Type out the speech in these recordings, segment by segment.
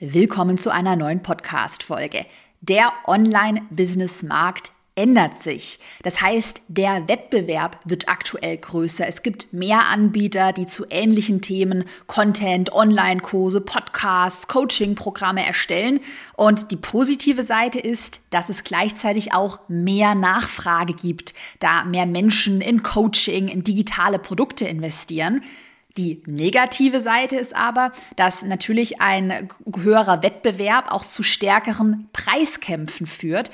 Willkommen zu einer neuen Podcast-Folge. Der Online-Business-Markt ändert sich. Das heißt, der Wettbewerb wird aktuell größer. Es gibt mehr Anbieter, die zu ähnlichen Themen Content, Online-Kurse, Podcasts, Coaching-Programme erstellen. Und die positive Seite ist, dass es gleichzeitig auch mehr Nachfrage gibt, da mehr Menschen in Coaching, in digitale Produkte investieren. Die negative Seite ist aber, dass natürlich ein höherer Wettbewerb auch zu stärkeren Preiskämpfen führt.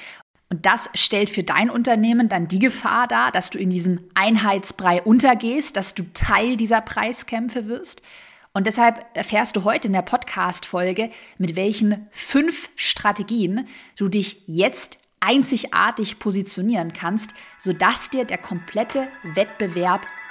Und das stellt für dein Unternehmen dann die Gefahr dar, dass du in diesem Einheitsbrei untergehst, dass du Teil dieser Preiskämpfe wirst. Und deshalb erfährst du heute in der Podcast-Folge, mit welchen fünf Strategien du dich jetzt einzigartig positionieren kannst, sodass dir der komplette Wettbewerb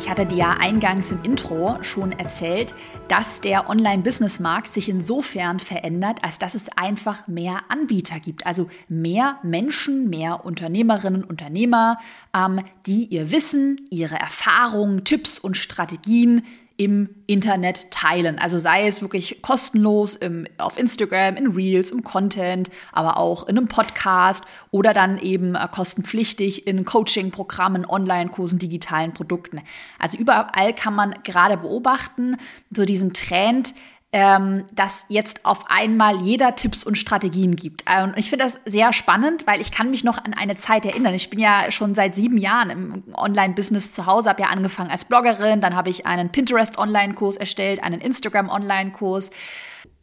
Ich hatte dir ja eingangs im Intro schon erzählt, dass der Online-Business-Markt sich insofern verändert, als dass es einfach mehr Anbieter gibt. Also mehr Menschen, mehr Unternehmerinnen, Unternehmer, ähm, die ihr Wissen, ihre Erfahrungen, Tipps und Strategien im Internet teilen. Also sei es wirklich kostenlos im, auf Instagram, in Reels, im Content, aber auch in einem Podcast oder dann eben äh, kostenpflichtig in Coaching-Programmen, Online-Kursen, digitalen Produkten. Also überall kann man gerade beobachten, so diesen Trend, ähm, dass jetzt auf einmal jeder Tipps und Strategien gibt. Äh, und ich finde das sehr spannend, weil ich kann mich noch an eine Zeit erinnern. Ich bin ja schon seit sieben Jahren im Online-Business zu Hause, habe ja angefangen als Bloggerin, dann habe ich einen Pinterest-Online-Kurs erstellt, einen Instagram-Online-Kurs.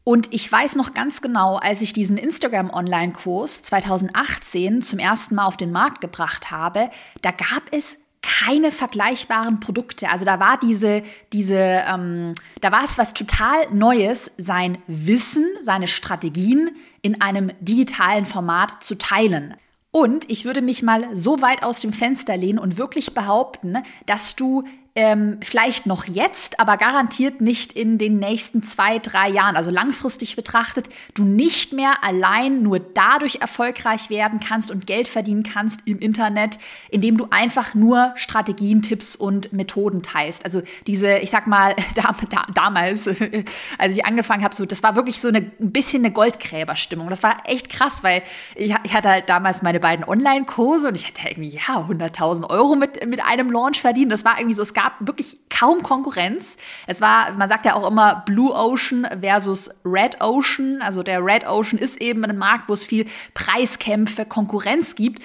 Und ich weiß noch ganz genau, als ich diesen Instagram-Online-Kurs 2018 zum ersten Mal auf den Markt gebracht habe, da gab es keine vergleichbaren Produkte. Also da war diese, diese, ähm, da war es was total Neues, sein Wissen, seine Strategien in einem digitalen Format zu teilen. Und ich würde mich mal so weit aus dem Fenster lehnen und wirklich behaupten, dass du ähm, vielleicht noch jetzt, aber garantiert nicht in den nächsten zwei, drei Jahren, also langfristig betrachtet, du nicht mehr allein nur dadurch erfolgreich werden kannst und Geld verdienen kannst im Internet, indem du einfach nur Strategien, Tipps und Methoden teilst. Also diese, ich sag mal, da, da, damals, als ich angefangen habe, so, das war wirklich so eine, ein bisschen eine Goldgräberstimmung. Das war echt krass, weil ich, ich hatte halt damals meine beiden Online-Kurse und ich hatte irgendwie, ja, 100.000 Euro mit, mit einem Launch verdient. Das war irgendwie so, es gab gab wirklich kaum Konkurrenz. Es war, man sagt ja auch immer Blue Ocean versus Red Ocean. Also der Red Ocean ist eben ein Markt, wo es viel Preiskämpfe, Konkurrenz gibt.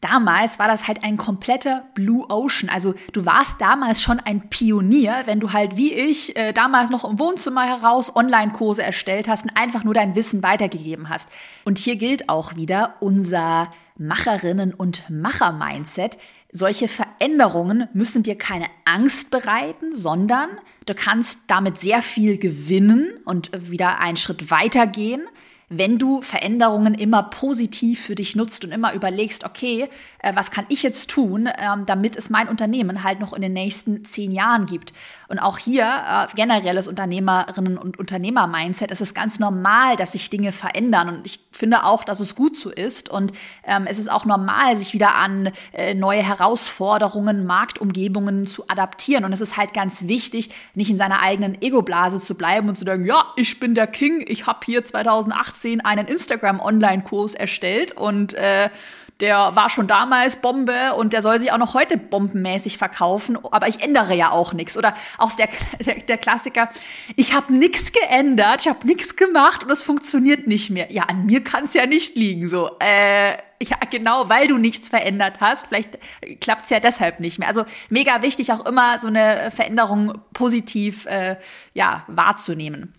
Damals war das halt ein kompletter Blue Ocean. Also du warst damals schon ein Pionier, wenn du halt wie ich äh, damals noch im Wohnzimmer heraus Online-Kurse erstellt hast und einfach nur dein Wissen weitergegeben hast. Und hier gilt auch wieder unser Macherinnen- und Macher-Mindset. Solche Veränderungen müssen dir keine Angst bereiten, sondern du kannst damit sehr viel gewinnen und wieder einen Schritt weitergehen wenn du Veränderungen immer positiv für dich nutzt und immer überlegst, okay, äh, was kann ich jetzt tun, ähm, damit es mein Unternehmen halt noch in den nächsten zehn Jahren gibt. Und auch hier äh, generelles Unternehmerinnen- und Unternehmer-Mindset, es ganz normal, dass sich Dinge verändern. Und ich finde auch, dass es gut so ist. Und ähm, es ist auch normal, sich wieder an äh, neue Herausforderungen, Marktumgebungen zu adaptieren. Und es ist halt ganz wichtig, nicht in seiner eigenen Ego-Blase zu bleiben und zu sagen, ja, ich bin der King, ich habe hier 2018 2018 einen Instagram-Online-Kurs erstellt und äh, der war schon damals Bombe und der soll sich auch noch heute bombenmäßig verkaufen, aber ich ändere ja auch nichts. Oder auch der, der, der Klassiker, ich habe nichts geändert, ich habe nichts gemacht und es funktioniert nicht mehr. Ja, an mir kann es ja nicht liegen. So, äh, ja, genau, weil du nichts verändert hast. Vielleicht klappt es ja deshalb nicht mehr. Also mega wichtig, auch immer so eine Veränderung positiv äh, ja, wahrzunehmen.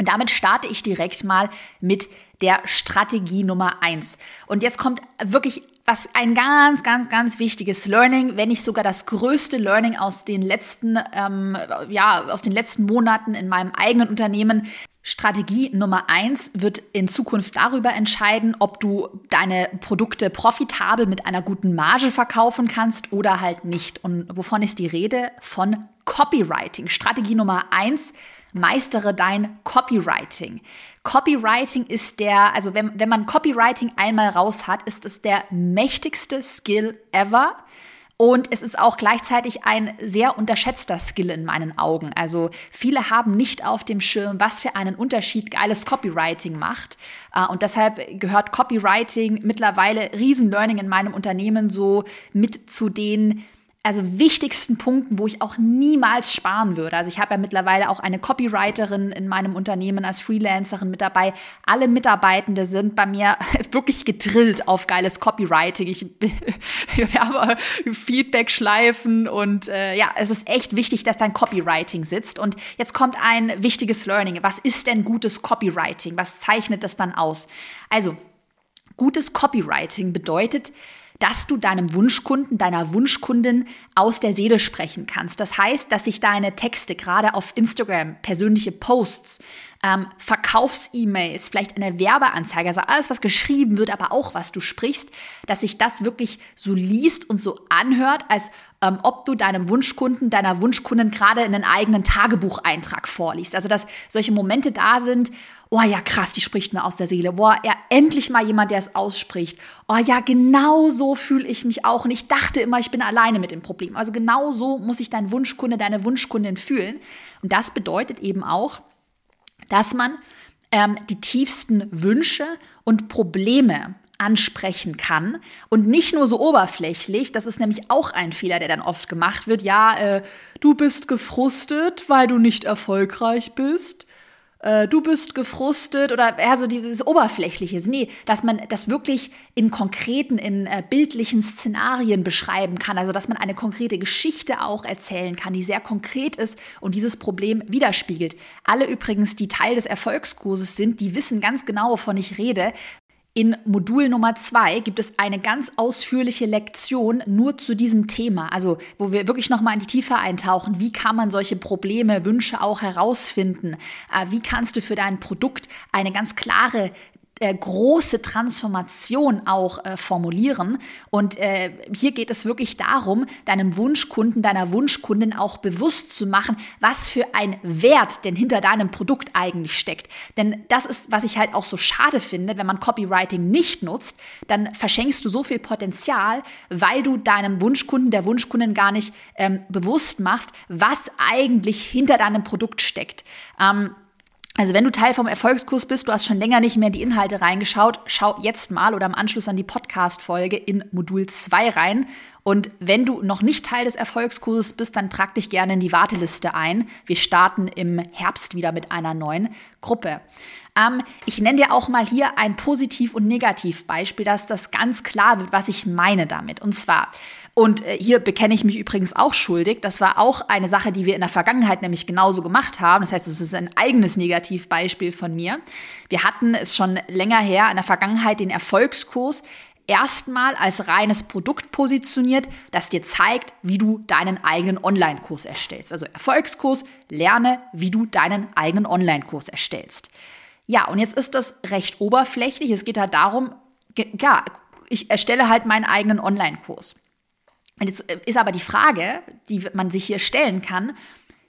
Und damit starte ich direkt mal mit der Strategie Nummer eins. Und jetzt kommt wirklich was ein ganz, ganz, ganz wichtiges Learning, wenn nicht sogar das größte Learning aus den letzten, ähm, ja, aus den letzten Monaten in meinem eigenen Unternehmen. Strategie Nummer eins wird in Zukunft darüber entscheiden, ob du deine Produkte profitabel mit einer guten Marge verkaufen kannst oder halt nicht. Und wovon ist die Rede? Von Copywriting. Strategie Nummer eins, meistere dein Copywriting. Copywriting ist der, also wenn, wenn man Copywriting einmal raus hat, ist es der mächtigste Skill ever. Und es ist auch gleichzeitig ein sehr unterschätzter Skill in meinen Augen. Also viele haben nicht auf dem Schirm, was für einen Unterschied geiles Copywriting macht. Äh, und deshalb gehört Copywriting mittlerweile Riesenlearning in meinem Unternehmen so mit zu den also wichtigsten Punkten, wo ich auch niemals sparen würde. Also ich habe ja mittlerweile auch eine Copywriterin in meinem Unternehmen als Freelancerin mit dabei. Alle Mitarbeitende sind bei mir wirklich gedrillt auf geiles Copywriting. Ich wir haben Feedback-Schleifen und äh, ja, es ist echt wichtig, dass dein Copywriting sitzt. Und jetzt kommt ein wichtiges Learning. Was ist denn gutes Copywriting? Was zeichnet das dann aus? Also, gutes Copywriting bedeutet, dass du deinem Wunschkunden, deiner Wunschkundin aus der Seele sprechen kannst. Das heißt, dass sich deine Texte gerade auf Instagram, persönliche Posts, ähm, Verkaufs-E-Mails, vielleicht eine Werbeanzeige, also alles, was geschrieben wird, aber auch was du sprichst, dass sich das wirklich so liest und so anhört, als ähm, ob du deinem Wunschkunden, deiner Wunschkundin gerade einen eigenen Tagebucheintrag vorliest. Also dass solche Momente da sind, oh ja, krass, die spricht mir aus der Seele. Boah, ja, endlich mal jemand, der es ausspricht. Oh ja, genau so fühle ich mich auch. Und ich dachte immer, ich bin alleine mit dem Problem. Also genau so muss sich dein Wunschkunde, deine Wunschkundin fühlen. Und das bedeutet eben auch, dass man ähm, die tiefsten Wünsche und Probleme ansprechen kann und nicht nur so oberflächlich. Das ist nämlich auch ein Fehler, der dann oft gemacht wird. Ja, äh, du bist gefrustet, weil du nicht erfolgreich bist äh, du bist gefrustet oder eher so dieses Oberflächliche. Nee, dass man das wirklich in konkreten, in äh, bildlichen Szenarien beschreiben kann. Also, dass man eine konkrete Geschichte auch erzählen kann, die sehr konkret ist und dieses Problem widerspiegelt. Alle übrigens, die Teil des Erfolgskurses sind, die wissen ganz genau, wovon ich rede, in Modul Nummer zwei gibt es eine ganz ausführliche Lektion nur zu diesem Thema, also wo wir wirklich nochmal in die Tiefe eintauchen. Wie kann man solche Probleme, Wünsche auch herausfinden? Äh, wie kannst du für dein Produkt eine ganz klare äh, große Transformation auch äh, formulieren. Und äh, hier geht es wirklich darum, deinem Wunschkunden, deiner Wunschkundin auch bewusst zu machen, was für ein Wert denn hinter deinem Produkt eigentlich steckt. Denn das ist, was ich halt auch so schade finde, wenn man Copywriting nicht nutzt, dann verschenkst du so viel Potenzial, weil du deinem Wunschkunden, der Wunschkundin gar nicht ähm, bewusst machst, was eigentlich hinter deinem Produkt steckt. Ähm, also wenn du Teil vom Erfolgskurs bist, du hast schon länger nicht mehr die Inhalte reingeschaut, schau jetzt mal oder im Anschluss an die Podcast-Folge in Modul 2 rein. Und wenn du noch nicht Teil des Erfolgskurses bist, dann trag dich gerne in die Warteliste ein. Wir starten im Herbst wieder mit einer neuen Gruppe. Ähm, ich nenne dir auch mal hier ein Positiv- und Negativbeispiel, dass das ganz klar wird, was ich meine damit. Und zwar, und äh, hier bekenne ich mich übrigens auch schuldig. Das war auch eine Sache, die wir in der Vergangenheit nämlich genauso gemacht haben. Das heißt, es ist ein eigenes Negativbeispiel von mir. Wir hatten es schon länger her in der Vergangenheit den Erfolgskurs erstmal als reines Produkt positioniert, das dir zeigt, wie du deinen eigenen Online-Kurs erstellst. Also Erfolgskurs, lerne, wie du deinen eigenen Online-Kurs erstellst. Ja, und jetzt ist das recht oberflächlich. Es geht halt darum, ja, ich erstelle halt meinen eigenen Online-Kurs. Und jetzt äh, ist aber die Frage, die man sich hier stellen kann,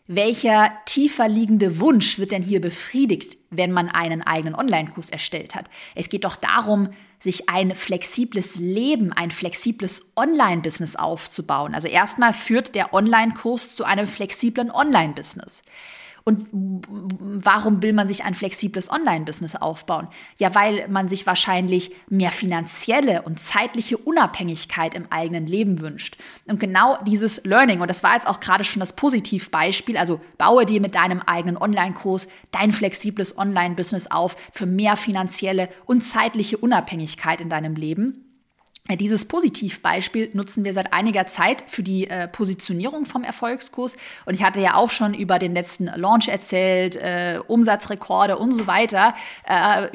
welcher tiefer liegende Wunsch wird denn hier befriedigt, wenn man einen eigenen Online-Kurs erstellt hat? Es geht doch darum, sich ein flexibles Leben, ein flexibles Online-Business aufzubauen. Also erstmal führt der Online-Kurs zu einem flexiblen Online-Business. Und warum will man sich ein flexibles Online-Business aufbauen? Ja, weil man sich wahrscheinlich mehr finanzielle und zeitliche Unabhängigkeit im eigenen Leben wünscht. Und genau dieses Learning, und das war jetzt auch gerade schon das Positivbeispiel, also baue dir mit deinem eigenen Online-Kurs dein flexibles Online-Business auf für mehr finanzielle und zeitliche Unabhängigkeit in deinem Leben. Dieses Positivbeispiel nutzen wir seit einiger Zeit für die äh, Positionierung vom Erfolgskurs. Und ich hatte ja auch schon über den letzten Launch erzählt, äh, Umsatzrekorde und so weiter. Äh,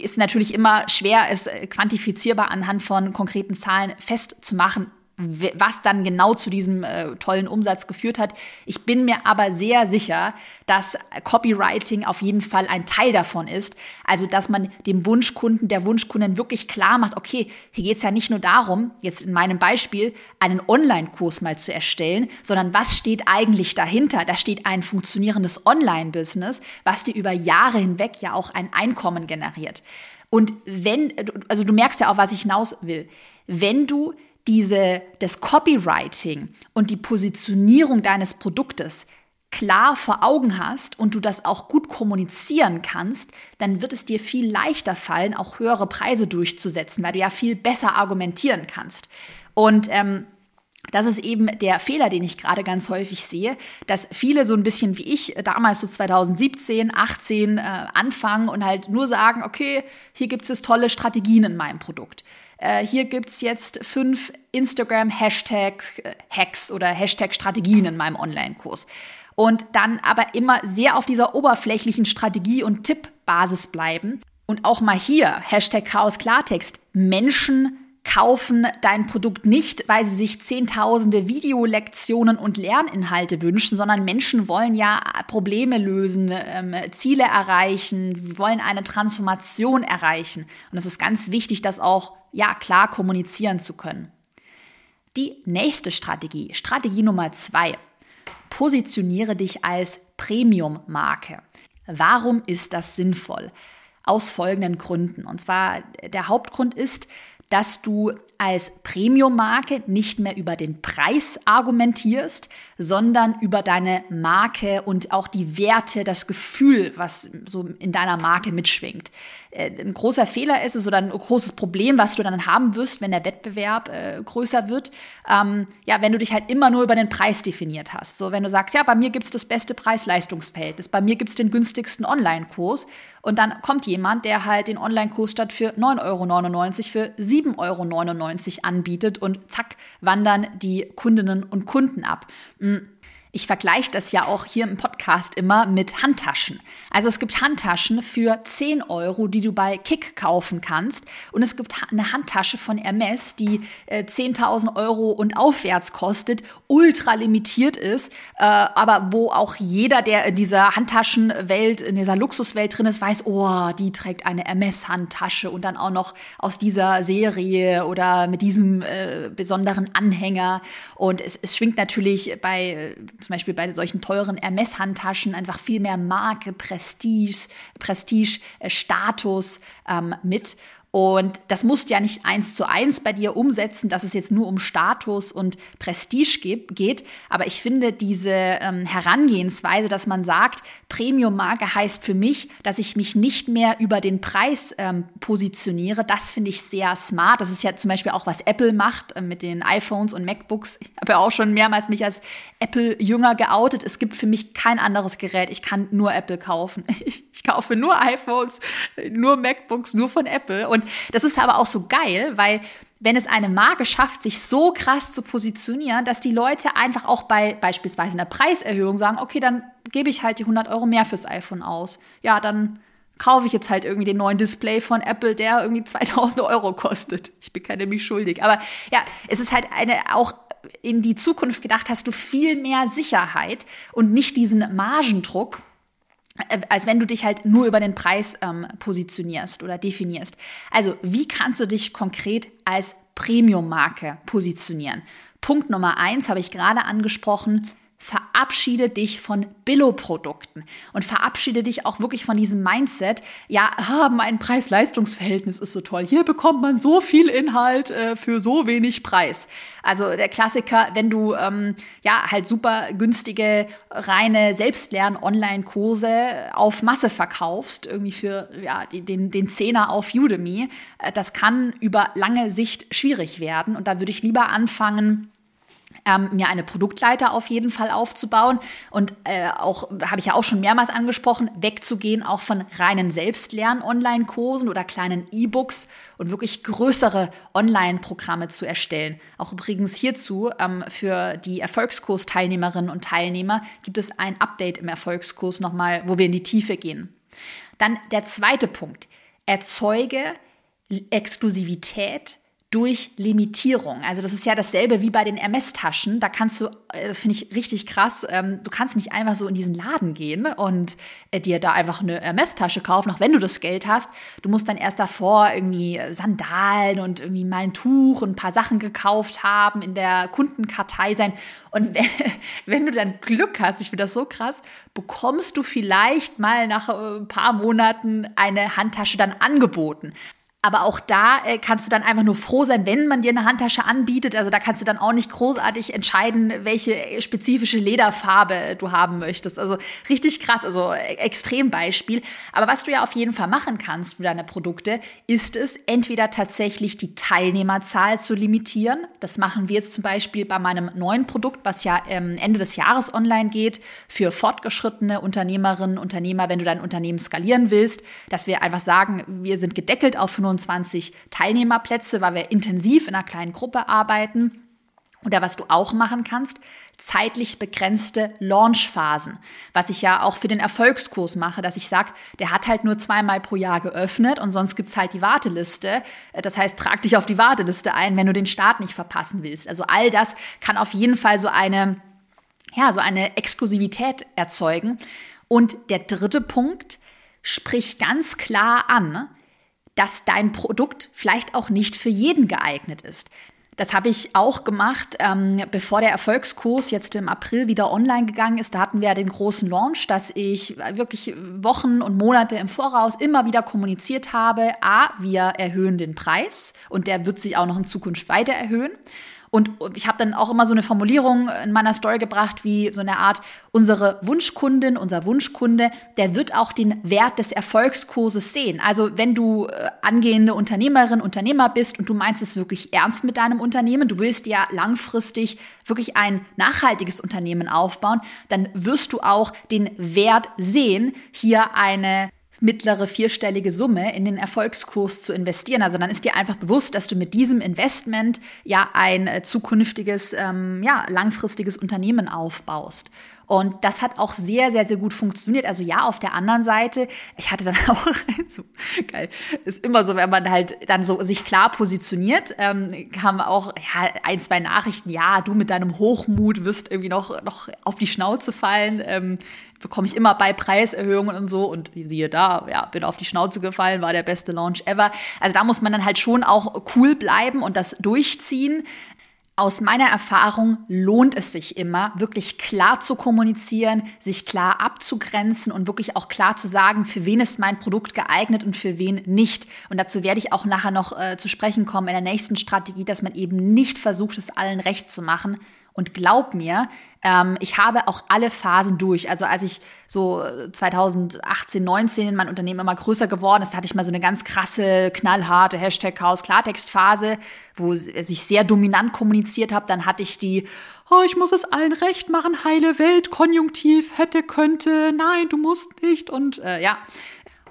ist natürlich immer schwer, es quantifizierbar anhand von konkreten Zahlen festzumachen was dann genau zu diesem äh, tollen Umsatz geführt hat. Ich bin mir aber sehr sicher, dass Copywriting auf jeden Fall ein Teil davon ist. Also, dass man dem Wunschkunden, der Wunschkundin wirklich klar macht, okay, hier geht es ja nicht nur darum, jetzt in meinem Beispiel, einen Online-Kurs mal zu erstellen, sondern was steht eigentlich dahinter? Da steht ein funktionierendes Online-Business, was dir über Jahre hinweg ja auch ein Einkommen generiert. Und wenn, also du merkst ja auch, was ich hinaus will. Wenn du diese, das Copywriting und die Positionierung deines Produktes klar vor Augen hast und du das auch gut kommunizieren kannst, dann wird es dir viel leichter fallen, auch höhere Preise durchzusetzen, weil du ja viel besser argumentieren kannst. Und ähm, das ist eben der Fehler, den ich gerade ganz häufig sehe, dass viele so ein bisschen wie ich damals so 2017, 18 äh, anfangen und halt nur sagen, okay, hier gibt es tolle Strategien in meinem Produkt. Äh, hier gibt es jetzt fünf Instagram-Hashtag-Hacks oder Hashtag-Strategien in meinem Online-Kurs. Und dann aber immer sehr auf dieser oberflächlichen Strategie- und Tippbasis bleiben. Und auch mal hier, Hashtag Chaos Klartext, Menschen kaufen dein Produkt nicht, weil sie sich zehntausende Videolektionen und Lerninhalte wünschen, sondern Menschen wollen ja Probleme lösen, ähm, Ziele erreichen, wollen eine Transformation erreichen. Und es ist ganz wichtig, das auch ja klar kommunizieren zu können. Die nächste Strategie, Strategie Nummer zwei, positioniere dich als Premium-Marke. Warum ist das sinnvoll? Aus folgenden Gründen. Und zwar der Hauptgrund ist, dass du als Premium-Marke nicht mehr über den Preis argumentierst, sondern über deine Marke und auch die Werte, das Gefühl, was so in deiner Marke mitschwingt. Äh, ein großer Fehler ist es oder ein großes Problem, was du dann haben wirst, wenn der Wettbewerb äh, größer wird. Ähm, ja, wenn du dich halt immer nur über den Preis definiert hast. So, wenn du sagst, ja, bei mir gibt es das beste Preis-Leistungsverhältnis, bei mir gibt es den günstigsten Online-Kurs und dann kommt jemand, der halt den Online-Kurs statt für 9,99 Euro für 7,99 Euro anbietet und zack, wandern die Kundinnen und Kunden ab. Mm. Ich vergleiche das ja auch hier im Podcast immer mit Handtaschen. Also es gibt Handtaschen für 10 Euro, die du bei Kick kaufen kannst. Und es gibt eine Handtasche von Hermes, die äh, 10.000 Euro und aufwärts kostet, ultra limitiert ist, äh, aber wo auch jeder, der in dieser Handtaschenwelt, in dieser Luxuswelt drin ist, weiß, oh, die trägt eine Hermes-Handtasche und dann auch noch aus dieser Serie oder mit diesem äh, besonderen Anhänger. Und es, es schwingt natürlich bei zum Beispiel bei solchen teuren Hermes-Handtaschen einfach viel mehr Marke, Prestige, Prestige, äh, Status ähm, mit. Und das musst du ja nicht eins zu eins bei dir umsetzen, dass es jetzt nur um Status und Prestige geht. Aber ich finde diese ähm, Herangehensweise, dass man sagt, Premium-Marke heißt für mich, dass ich mich nicht mehr über den Preis ähm, positioniere. Das finde ich sehr smart. Das ist ja zum Beispiel auch, was Apple macht äh, mit den iPhones und MacBooks. Ich habe ja auch schon mehrmals mich als Apple-Jünger geoutet. Es gibt für mich kein anderes Gerät. Ich kann nur Apple kaufen. Ich, ich kaufe nur iPhones, nur MacBooks, nur von Apple. Und das ist aber auch so geil, weil wenn es eine Marke schafft, sich so krass zu positionieren, dass die Leute einfach auch bei beispielsweise einer Preiserhöhung sagen, okay, dann gebe ich halt die 100 Euro mehr fürs iPhone aus. Ja, dann kaufe ich jetzt halt irgendwie den neuen Display von Apple, der irgendwie 2000 Euro kostet. Ich bin keine mich schuldig. Aber ja, es ist halt eine auch in die Zukunft gedacht, hast du viel mehr Sicherheit und nicht diesen Margendruck, als wenn du dich halt nur über den Preis ähm, positionierst oder definierst. Also, wie kannst du dich konkret als Premium-Marke positionieren? Punkt Nummer eins habe ich gerade angesprochen, verabschiede dich von Billo-Produkten und verabschiede dich auch wirklich von diesem Mindset, ja, ah, mein Preis-Leistungs-Verhältnis ist so toll. Hier bekommt man so viel Inhalt äh, für so wenig Preis. Also der Klassiker, wenn du ähm, ja halt super günstige, reine Selbstlern-Online-Kurse auf Masse verkaufst, irgendwie für ja, den, den Zehner auf Udemy, äh, das kann über lange Sicht schwierig werden. Und da würde ich lieber anfangen, ähm, mir eine Produktleiter auf jeden Fall aufzubauen und äh, auch, habe ich ja auch schon mehrmals angesprochen, wegzugehen auch von reinen Selbstlern-Online-Kursen oder kleinen E-Books und wirklich größere Online-Programme zu erstellen. Auch übrigens hierzu ähm, für die Erfolgskurs-Teilnehmerinnen und Teilnehmer gibt es ein Update im Erfolgskurs nochmal, wo wir in die Tiefe gehen. Dann der zweite Punkt. Erzeuge Exklusivität durch Limitierung. Also das ist ja dasselbe wie bei den Hermes-Taschen. Da kannst du, äh, das finde ich richtig krass, ähm, du kannst nicht einfach so in diesen Laden gehen und äh, dir da einfach eine Hermes-Tasche kaufen, auch wenn du das Geld hast. Du musst dann erst davor irgendwie Sandalen und irgendwie mal ein Tuch und ein paar Sachen gekauft haben, in der Kundenkartei sein. Und wenn, wenn du dann Glück hast, ich finde das so krass, bekommst du vielleicht mal nach äh, ein paar Monaten eine Handtasche dann angeboten. Aber auch da äh, kannst du dann einfach nur froh sein, wenn man dir eine Handtasche anbietet. Also da kannst du dann auch nicht großartig entscheiden, welche spezifische Lederfarbe du haben möchtest. Also richtig krass, also äh, Extrembeispiel. Aber was du ja auf jeden Fall machen kannst für deine Produkte, ist es entweder tatsächlich die Teilnehmerzahl zu limitieren. Das machen wir jetzt zum Beispiel bei meinem neuen Produkt, was ja ähm, Ende des Jahres online geht, für fortgeschrittene Unternehmerinnen, Unternehmer, wenn du dein Unternehmen skalieren willst, dass wir einfach sagen, wir sind gedeckelt auf 25 25 Teilnehmerplätze, weil wir intensiv in einer kleinen Gruppe arbeiten. Oder was du auch machen kannst, zeitlich begrenzte Launchphasen. Was ich ja auch für den Erfolgskurs mache, dass ich sage, der hat halt nur zweimal pro Jahr geöffnet und sonst gibt es halt die Warteliste. Das heißt, trag dich auf die Warteliste ein, wenn du den Start nicht verpassen willst. Also all das kann auf jeden Fall so eine, ja, so eine Exklusivität erzeugen. Und der dritte Punkt, sprich ganz klar an, dass dein Produkt vielleicht auch nicht für jeden geeignet ist. Das habe ich auch gemacht, ähm, bevor der Erfolgskurs jetzt im April wieder online gegangen ist. Da hatten wir ja den großen Launch, dass ich wirklich Wochen und Monate im Voraus immer wieder kommuniziert habe, a, wir erhöhen den Preis und der wird sich auch noch in Zukunft weiter erhöhen. Und ich habe dann auch immer so eine Formulierung in meiner Story gebracht, wie so eine Art, unsere Wunschkundin, unser Wunschkunde, der wird auch den Wert des Erfolgskurses sehen. Also wenn du äh, angehende Unternehmerin, Unternehmer bist und du meinst es wirklich ernst mit deinem Unternehmen, du willst ja langfristig wirklich ein nachhaltiges Unternehmen aufbauen, dann wirst du auch den Wert sehen, hier eine mittlere vierstellige Summe in den Erfolgskurs zu investieren. Also dann ist dir einfach bewusst, dass du mit diesem Investment ja ein äh, zukünftiges, ähm, ja, langfristiges Unternehmen aufbaust. Und das hat auch sehr, sehr, sehr gut funktioniert. Also ja, auf der anderen Seite, ich hatte dann auch, so geil, ist immer so, wenn man halt dann so sich klar positioniert, ähm, kamen auch ja, ein, zwei Nachrichten, ja, du mit deinem Hochmut wirst irgendwie noch, noch auf die Schnauze fallen. Ähm, bekomme ich immer bei Preiserhöhungen und so und siehe da, ja, bin auf die Schnauze gefallen, war der beste Launch ever. Also da muss man dann halt schon auch cool bleiben und das durchziehen. Aus meiner Erfahrung lohnt es sich immer, wirklich klar zu kommunizieren, sich klar abzugrenzen und wirklich auch klar zu sagen, für wen ist mein Produkt geeignet und für wen nicht. Und dazu werde ich auch nachher noch äh, zu sprechen kommen in der nächsten Strategie, dass man eben nicht versucht, es allen recht zu machen, und glaub mir, ähm, ich habe auch alle Phasen durch. Also als ich so 2018, 19 mein Unternehmen immer größer geworden ist, hatte ich mal so eine ganz krasse, knallharte Hashtag Chaos Klartext Phase, wo ich sehr dominant kommuniziert habe. Dann hatte ich die, oh, ich muss es allen recht machen, heile Welt, Konjunktiv, hätte, könnte, nein, du musst nicht. Und äh, ja,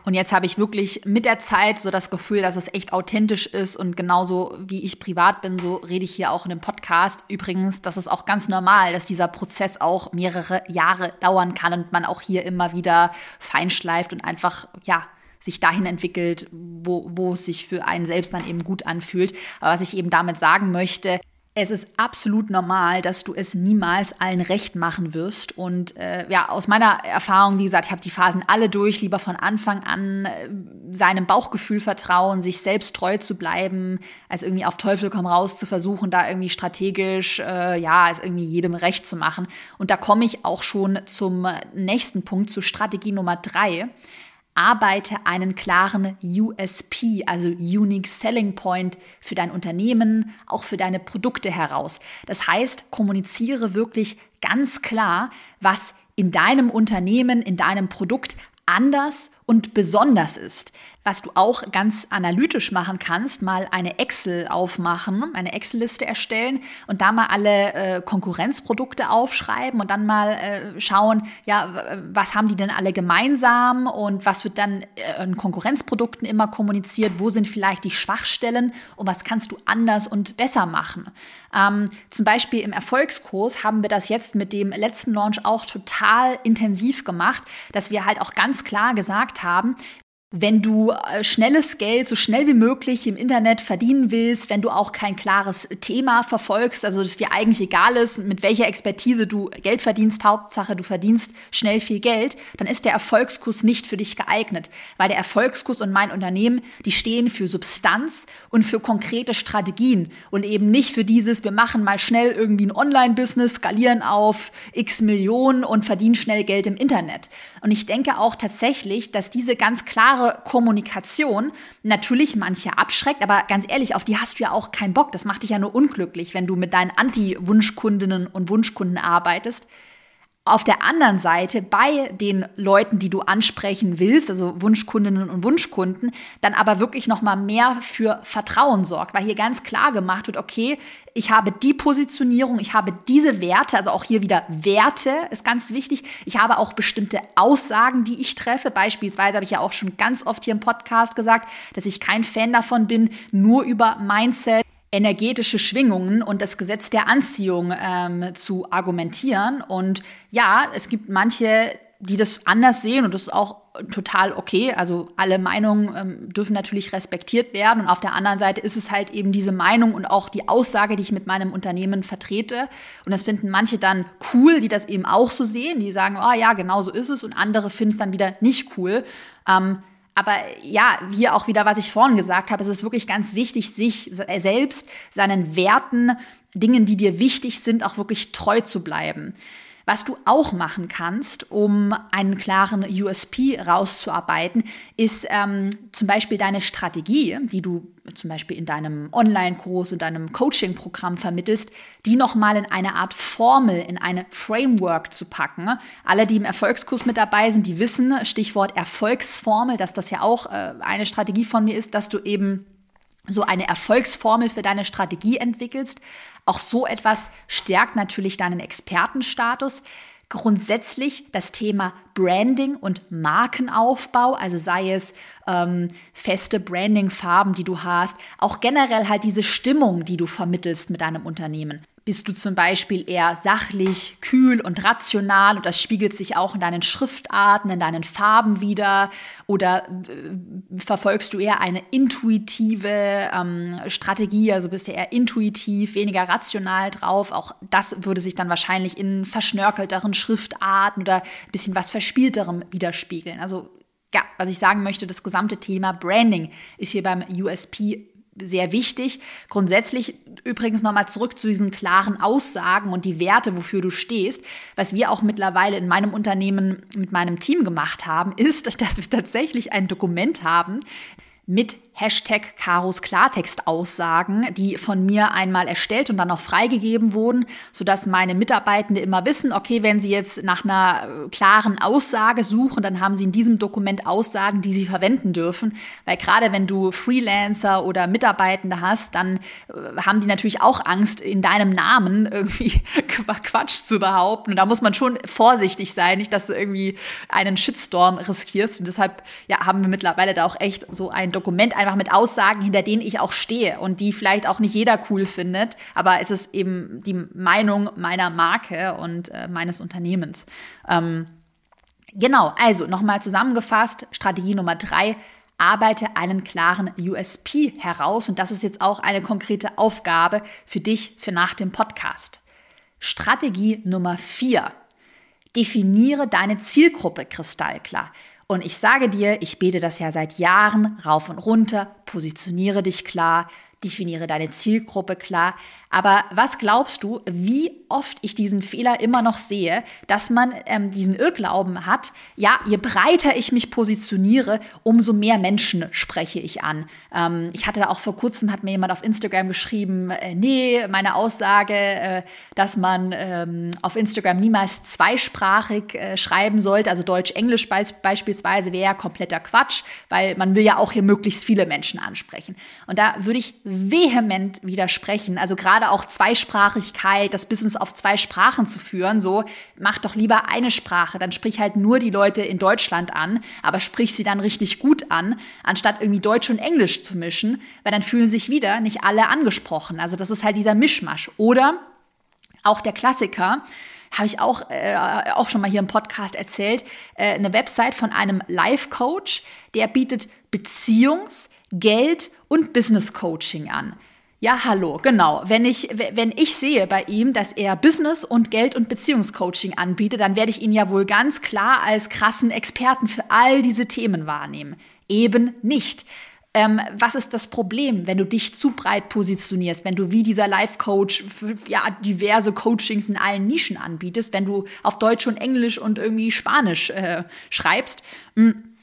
und jetzt habe ich wirklich mit der Zeit so das Gefühl, dass es echt authentisch ist und genauso wie ich privat bin, so rede ich hier auch in dem Podcast. Übrigens, das ist auch ganz normal, dass dieser Prozess auch mehrere Jahre dauern kann und man auch hier immer wieder feinschleift und einfach, ja, sich dahin entwickelt, wo, wo es sich für einen selbst dann eben gut anfühlt. Aber was ich eben damit sagen möchte, es ist absolut normal, dass du es niemals allen recht machen wirst. Und äh, ja, aus meiner Erfahrung, wie gesagt, ich habe die Phasen alle durch, lieber von Anfang an äh, seinem Bauchgefühl vertrauen, sich selbst treu zu bleiben, als irgendwie auf Teufel komm raus zu versuchen, da irgendwie strategisch, äh, ja, es irgendwie jedem recht zu machen. Und da komme ich auch schon zum nächsten Punkt, zu Strategie Nummer drei arbeite einen klaren USP, also Unique Selling Point für dein Unternehmen, auch für deine Produkte heraus. Das heißt, kommuniziere wirklich ganz klar, was in deinem Unternehmen, in deinem Produkt anders und besonders ist. Was du auch ganz analytisch machen kannst, mal eine Excel aufmachen, eine Excel-Liste erstellen und da mal alle äh, Konkurrenzprodukte aufschreiben und dann mal äh, schauen, ja, was haben die denn alle gemeinsam und was wird dann äh, in Konkurrenzprodukten immer kommuniziert, wo sind vielleicht die Schwachstellen und was kannst du anders und besser machen. Ähm, zum Beispiel im Erfolgskurs haben wir das jetzt mit dem letzten Launch auch total intensiv gemacht, dass wir halt auch ganz klar gesagt haben, wenn du äh, schnelles Geld so schnell wie möglich im Internet verdienen willst, wenn du auch kein klares Thema verfolgst, also dass dir eigentlich egal ist, mit welcher Expertise du Geld verdienst, Hauptsache du verdienst schnell viel Geld, dann ist der Erfolgskurs nicht für dich geeignet, weil der Erfolgskurs und mein Unternehmen, die stehen für Substanz und für konkrete Strategien und eben nicht für dieses, wir machen mal schnell irgendwie ein Online-Business, skalieren auf x Millionen und verdienen schnell Geld im Internet. Und ich denke auch tatsächlich, dass diese ganz klare klare Kommunikation natürlich manche abschreckt, aber ganz ehrlich, auf die hast du ja auch keinen Bock. Das macht dich ja nur unglücklich, wenn du mit deinen Anti-Wunschkundinnen und Wunschkunden arbeitest. Auf der anderen Seite bei den Leuten, die du ansprechen willst, also Wunschkundinnen und Wunschkunden, dann aber wirklich noch mal mehr für Vertrauen sorgt, weil hier ganz klar gemacht wird, okay, ich habe die Positionierung, ich habe diese Werte, also auch hier wieder Werte ist ganz wichtig. Ich habe auch bestimmte Aussagen, die ich treffe. Beispielsweise habe ich ja auch schon ganz oft hier im Podcast gesagt, dass ich kein Fan davon bin, nur über Mindset energetische Schwingungen und das Gesetz der Anziehung ähm, zu argumentieren. Und ja, es gibt manche, die das anders sehen und das ist auch total okay. Also alle Meinungen ähm, dürfen natürlich respektiert werden. Und auf der anderen Seite ist es halt eben diese Meinung und auch die Aussage, die ich mit meinem Unternehmen vertrete. Und das finden manche dann cool, die das eben auch so sehen. Die sagen, oh ja, genau so ist es. Und andere finden es dann wieder nicht cool. Ähm, aber ja, hier auch wieder, was ich vorhin gesagt habe, es ist wirklich ganz wichtig, sich selbst, seinen Werten, Dingen, die dir wichtig sind, auch wirklich treu zu bleiben. Was du auch machen kannst, um einen klaren USP rauszuarbeiten, ist ähm, zum Beispiel deine Strategie, die du zum Beispiel in deinem Online-Kurs, in deinem Coaching-Programm vermittelst, die nochmal in eine Art Formel, in eine Framework zu packen. Alle, die im Erfolgskurs mit dabei sind, die wissen, Stichwort Erfolgsformel, dass das ja auch äh, eine Strategie von mir ist, dass du eben so eine Erfolgsformel für deine Strategie entwickelst. Auch so etwas stärkt natürlich deinen Expertenstatus. Grundsätzlich das Thema Branding und Markenaufbau, also sei es ähm, feste Brandingfarben, die du hast, auch generell halt diese Stimmung, die du vermittelst mit deinem Unternehmen. Bist du zum Beispiel eher sachlich, kühl und rational und das spiegelt sich auch in deinen Schriftarten, in deinen Farben wieder? Oder äh, verfolgst du eher eine intuitive ähm, Strategie, also bist du eher intuitiv, weniger rational drauf? Auch das würde sich dann wahrscheinlich in verschnörkelteren Schriftarten oder ein bisschen was Verspielterem widerspiegeln. Also ja, was ich sagen möchte, das gesamte Thema Branding ist hier beim USP sehr wichtig. Grundsätzlich übrigens nochmal zurück zu diesen klaren Aussagen und die Werte, wofür du stehst. Was wir auch mittlerweile in meinem Unternehmen mit meinem Team gemacht haben, ist, dass wir tatsächlich ein Dokument haben mit Hashtag Karos Klartext-Aussagen, die von mir einmal erstellt und dann auch freigegeben wurden, sodass meine Mitarbeitende immer wissen, okay, wenn sie jetzt nach einer äh, klaren Aussage suchen, dann haben sie in diesem Dokument Aussagen, die sie verwenden dürfen. Weil gerade wenn du Freelancer oder Mitarbeitende hast, dann äh, haben die natürlich auch Angst, in deinem Namen irgendwie Quatsch zu behaupten. Und da muss man schon vorsichtig sein, nicht, dass du irgendwie einen Shitstorm riskierst. Und deshalb ja, haben wir mittlerweile da auch echt so ein Dokument einfach mit Aussagen, hinter denen ich auch stehe und die vielleicht auch nicht jeder cool findet, aber es ist eben die Meinung meiner Marke und äh, meines Unternehmens. Ähm, genau, also nochmal zusammengefasst, Strategie Nummer drei, arbeite einen klaren USP heraus und das ist jetzt auch eine konkrete Aufgabe für dich für nach dem Podcast. Strategie Nummer vier, definiere deine Zielgruppe kristallklar. Und ich sage dir, ich bete das ja seit Jahren rauf und runter, positioniere dich klar, definiere deine Zielgruppe klar. Aber was glaubst du, wie oft ich diesen Fehler immer noch sehe, dass man ähm, diesen Irrglauben hat, ja, je breiter ich mich positioniere, umso mehr Menschen spreche ich an. Ähm, ich hatte da auch vor kurzem, hat mir jemand auf Instagram geschrieben, äh, nee, meine Aussage, äh, dass man ähm, auf Instagram niemals zweisprachig äh, schreiben sollte, also Deutsch-Englisch be beispielsweise, wäre ja kompletter Quatsch, weil man will ja auch hier möglichst viele Menschen ansprechen. Und da würde ich vehement widersprechen, also gerade auch Zweisprachigkeit, das Business auf zwei Sprachen zu führen, so mach doch lieber eine Sprache, dann sprich halt nur die Leute in Deutschland an, aber sprich sie dann richtig gut an, anstatt irgendwie Deutsch und Englisch zu mischen, weil dann fühlen sich wieder nicht alle angesprochen. Also das ist halt dieser Mischmasch. Oder auch der Klassiker, habe ich auch, äh, auch schon mal hier im Podcast erzählt, äh, eine Website von einem Life-Coach, der bietet Beziehungs-, Geld- und Business-Coaching an. Ja, hallo, genau. Wenn ich, wenn ich sehe bei ihm, dass er Business und Geld- und Beziehungscoaching anbietet, dann werde ich ihn ja wohl ganz klar als krassen Experten für all diese Themen wahrnehmen. Eben nicht. Ähm, was ist das Problem, wenn du dich zu breit positionierst, wenn du wie dieser Life-Coach ja, diverse Coachings in allen Nischen anbietest, wenn du auf Deutsch und Englisch und irgendwie Spanisch äh, schreibst? Hm,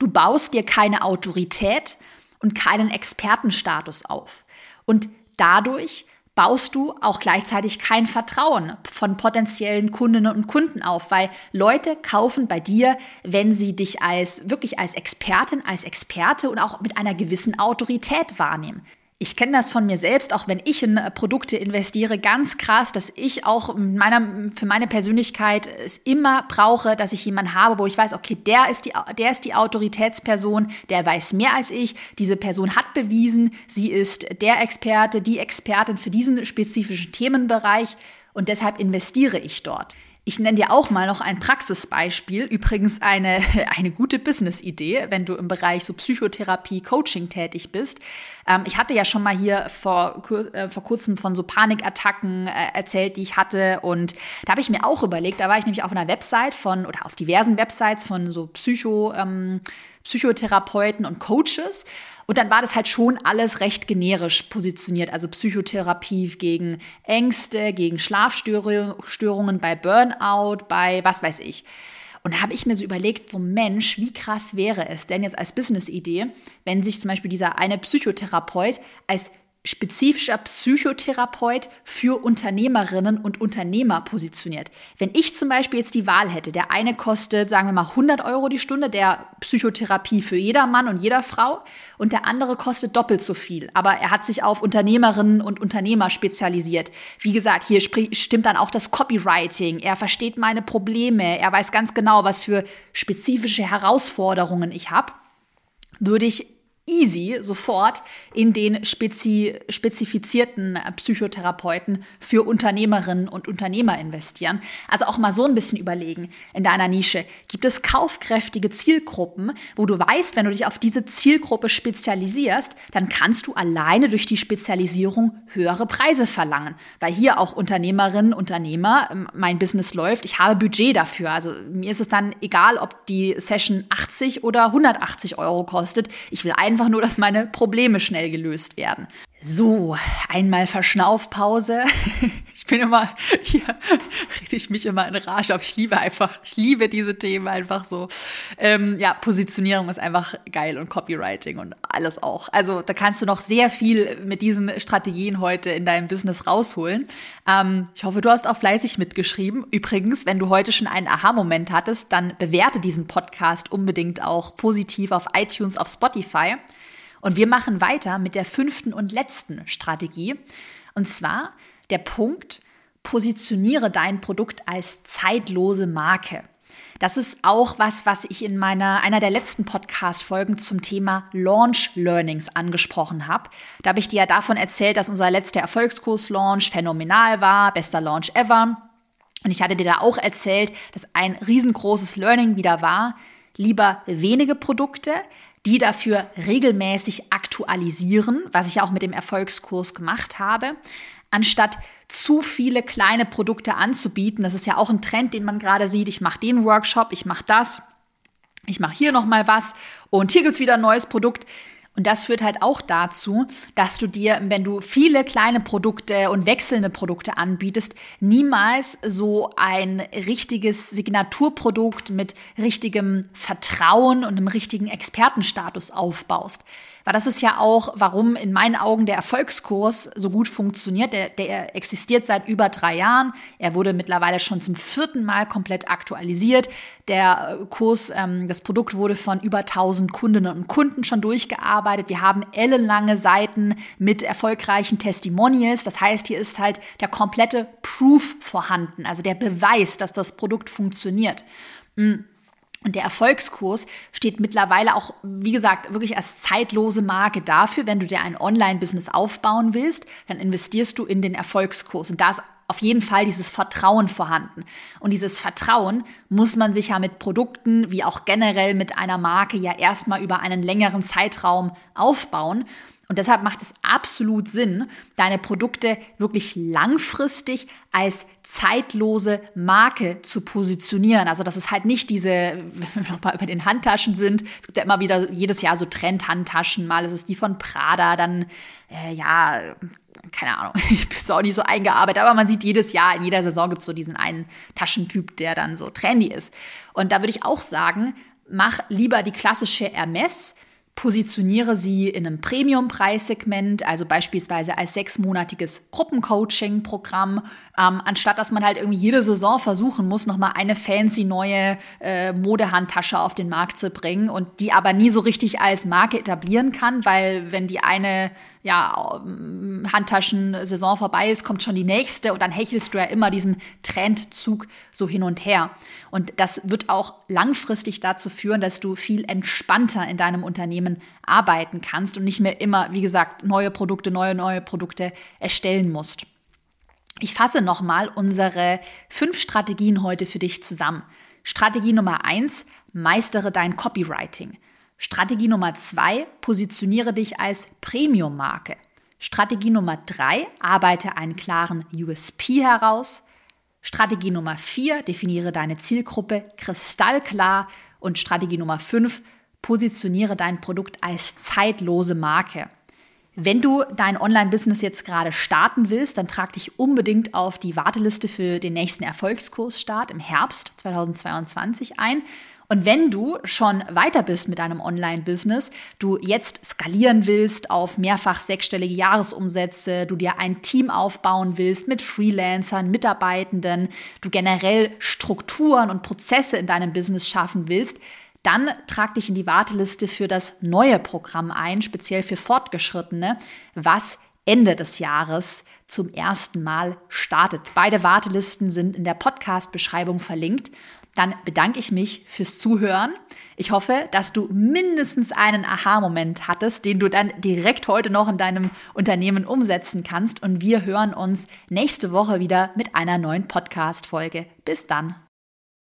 du baust dir keine Autorität und keinen Expertenstatus auf. Und dadurch baust du auch gleichzeitig kein Vertrauen von potenziellen Kundinnen und Kunden auf, weil Leute kaufen bei dir, wenn sie dich als wirklich als Expertin, als Experte und auch mit einer gewissen Autorität wahrnehmen. Ich kenne das von mir selbst, auch wenn ich in äh, Produkte investiere, ganz krass, dass ich auch meiner, für meine Persönlichkeit es immer brauche, dass ich jemanden habe, wo ich weiß, okay, der ist, die, der ist die Autoritätsperson, der weiß mehr als ich, diese Person hat bewiesen, sie ist der Experte, die Expertin für diesen spezifischen Themenbereich und deshalb investiere ich dort. Ich nenne dir auch mal noch ein Praxisbeispiel, übrigens eine, eine gute Business-Idee, wenn du im Bereich so Psychotherapie, Coaching tätig bist. Ähm, ich hatte ja schon mal hier vor, äh, vor kurzem von so Panikattacken äh, erzählt, die ich hatte. Und da habe ich mir auch überlegt, da war ich nämlich auf einer Website von oder auf diversen Websites von so Psycho, ähm, Psychotherapeuten und Coaches. Und dann war das halt schon alles recht generisch positioniert. Also Psychotherapie gegen Ängste, gegen Schlafstörungen, bei Burnout, bei was weiß ich. Und da habe ich mir so überlegt, wo Mensch, wie krass wäre es denn jetzt als Business-Idee, wenn sich zum Beispiel dieser eine Psychotherapeut als spezifischer Psychotherapeut für Unternehmerinnen und Unternehmer positioniert. Wenn ich zum Beispiel jetzt die Wahl hätte, der eine kostet, sagen wir mal, 100 Euro die Stunde, der Psychotherapie für jeder Mann und jeder Frau, und der andere kostet doppelt so viel. Aber er hat sich auf Unternehmerinnen und Unternehmer spezialisiert. Wie gesagt, hier stimmt dann auch das Copywriting. Er versteht meine Probleme. Er weiß ganz genau, was für spezifische Herausforderungen ich habe würde ich easy sofort in den spezi spezifizierten Psychotherapeuten für Unternehmerinnen und Unternehmer investieren. Also auch mal so ein bisschen überlegen in deiner Nische. Gibt es kaufkräftige Zielgruppen, wo du weißt, wenn du dich auf diese Zielgruppe spezialisierst, dann kannst du alleine durch die Spezialisierung höhere Preise verlangen. Weil hier auch Unternehmerinnen, Unternehmer, ähm, mein Business läuft, ich habe Budget dafür. Also mir ist es dann egal, ob die Session 80 oder 180 Euro kostet. Ich will einfach einfach nur, dass meine Probleme schnell gelöst werden. So, einmal Verschnaufpause. Ich bin immer, hier rede ich mich immer in Rage, aber ich liebe einfach, ich liebe diese Themen einfach so. Ähm, ja, Positionierung ist einfach geil und Copywriting und alles auch. Also da kannst du noch sehr viel mit diesen Strategien heute in deinem Business rausholen. Ähm, ich hoffe, du hast auch fleißig mitgeschrieben. Übrigens, wenn du heute schon einen Aha-Moment hattest, dann bewerte diesen Podcast unbedingt auch positiv auf iTunes, auf Spotify. Und wir machen weiter mit der fünften und letzten Strategie. Und zwar der Punkt, positioniere dein Produkt als zeitlose Marke. Das ist auch was, was ich in meiner einer der letzten Podcast-Folgen zum Thema Launch Learnings angesprochen habe. Da habe ich dir ja davon erzählt, dass unser letzter Erfolgskurs-Launch phänomenal war, bester Launch ever. Und ich hatte dir da auch erzählt, dass ein riesengroßes Learning wieder war, lieber wenige Produkte, die dafür regelmäßig aktualisieren, was ich auch mit dem Erfolgskurs gemacht habe, anstatt zu viele kleine Produkte anzubieten. Das ist ja auch ein Trend, den man gerade sieht. Ich mache den Workshop, ich mache das, ich mache hier noch mal was und hier gibt's wieder ein neues Produkt. Und das führt halt auch dazu, dass du dir, wenn du viele kleine Produkte und wechselnde Produkte anbietest, niemals so ein richtiges Signaturprodukt mit richtigem Vertrauen und einem richtigen Expertenstatus aufbaust. Weil das ist ja auch, warum in meinen Augen der Erfolgskurs so gut funktioniert. Der, der existiert seit über drei Jahren. Er wurde mittlerweile schon zum vierten Mal komplett aktualisiert. Der Kurs, ähm, das Produkt wurde von über 1000 Kundinnen und Kunden schon durchgearbeitet. Wir haben ellenlange Seiten mit erfolgreichen Testimonials. Das heißt, hier ist halt der komplette Proof vorhanden, also der Beweis, dass das Produkt funktioniert. Mhm. Und der Erfolgskurs steht mittlerweile auch, wie gesagt, wirklich als zeitlose Marke dafür. Wenn du dir ein Online-Business aufbauen willst, dann investierst du in den Erfolgskurs. Und da ist auf jeden Fall dieses Vertrauen vorhanden. Und dieses Vertrauen muss man sich ja mit Produkten wie auch generell mit einer Marke ja erstmal über einen längeren Zeitraum aufbauen. Und deshalb macht es absolut Sinn, deine Produkte wirklich langfristig als zeitlose Marke zu positionieren. Also, dass es halt nicht diese, wenn wir nochmal über den Handtaschen sind, es gibt ja immer wieder jedes Jahr so Trend-Handtaschen, mal ist es die von Prada, dann, äh, ja, keine Ahnung, ich bin auch nicht so eingearbeitet, aber man sieht jedes Jahr, in jeder Saison gibt es so diesen einen Taschentyp, der dann so trendy ist. Und da würde ich auch sagen, mach lieber die klassische Hermes, positioniere sie in einem Premium-Preissegment, also beispielsweise als sechsmonatiges Gruppencoaching-Programm, ähm, anstatt dass man halt irgendwie jede Saison versuchen muss, nochmal eine fancy neue äh, Modehandtasche auf den Markt zu bringen und die aber nie so richtig als Marke etablieren kann, weil wenn die eine ja, Handtaschen-Saison vorbei ist, kommt schon die nächste und dann hechelst du ja immer diesen Trendzug so hin und her. Und das wird auch langfristig dazu führen, dass du viel entspannter in deinem Unternehmen arbeiten kannst und nicht mehr immer, wie gesagt, neue Produkte, neue, neue Produkte erstellen musst. Ich fasse nochmal unsere fünf Strategien heute für dich zusammen. Strategie Nummer eins, meistere dein Copywriting. Strategie Nummer zwei, positioniere dich als Premium-Marke. Strategie Nummer drei, arbeite einen klaren USP heraus. Strategie Nummer vier, definiere deine Zielgruppe kristallklar. Und Strategie Nummer fünf, positioniere dein Produkt als zeitlose Marke. Wenn du dein Online-Business jetzt gerade starten willst, dann trag dich unbedingt auf die Warteliste für den nächsten Erfolgskursstart im Herbst 2022 ein. Und wenn du schon weiter bist mit deinem Online-Business, du jetzt skalieren willst auf mehrfach sechsstellige Jahresumsätze, du dir ein Team aufbauen willst mit Freelancern, Mitarbeitenden, du generell Strukturen und Prozesse in deinem Business schaffen willst, dann trag dich in die Warteliste für das neue Programm ein, speziell für Fortgeschrittene, was Ende des Jahres zum ersten Mal startet. Beide Wartelisten sind in der Podcast-Beschreibung verlinkt dann bedanke ich mich fürs Zuhören. Ich hoffe, dass du mindestens einen Aha-Moment hattest, den du dann direkt heute noch in deinem Unternehmen umsetzen kannst. Und wir hören uns nächste Woche wieder mit einer neuen Podcast-Folge. Bis dann.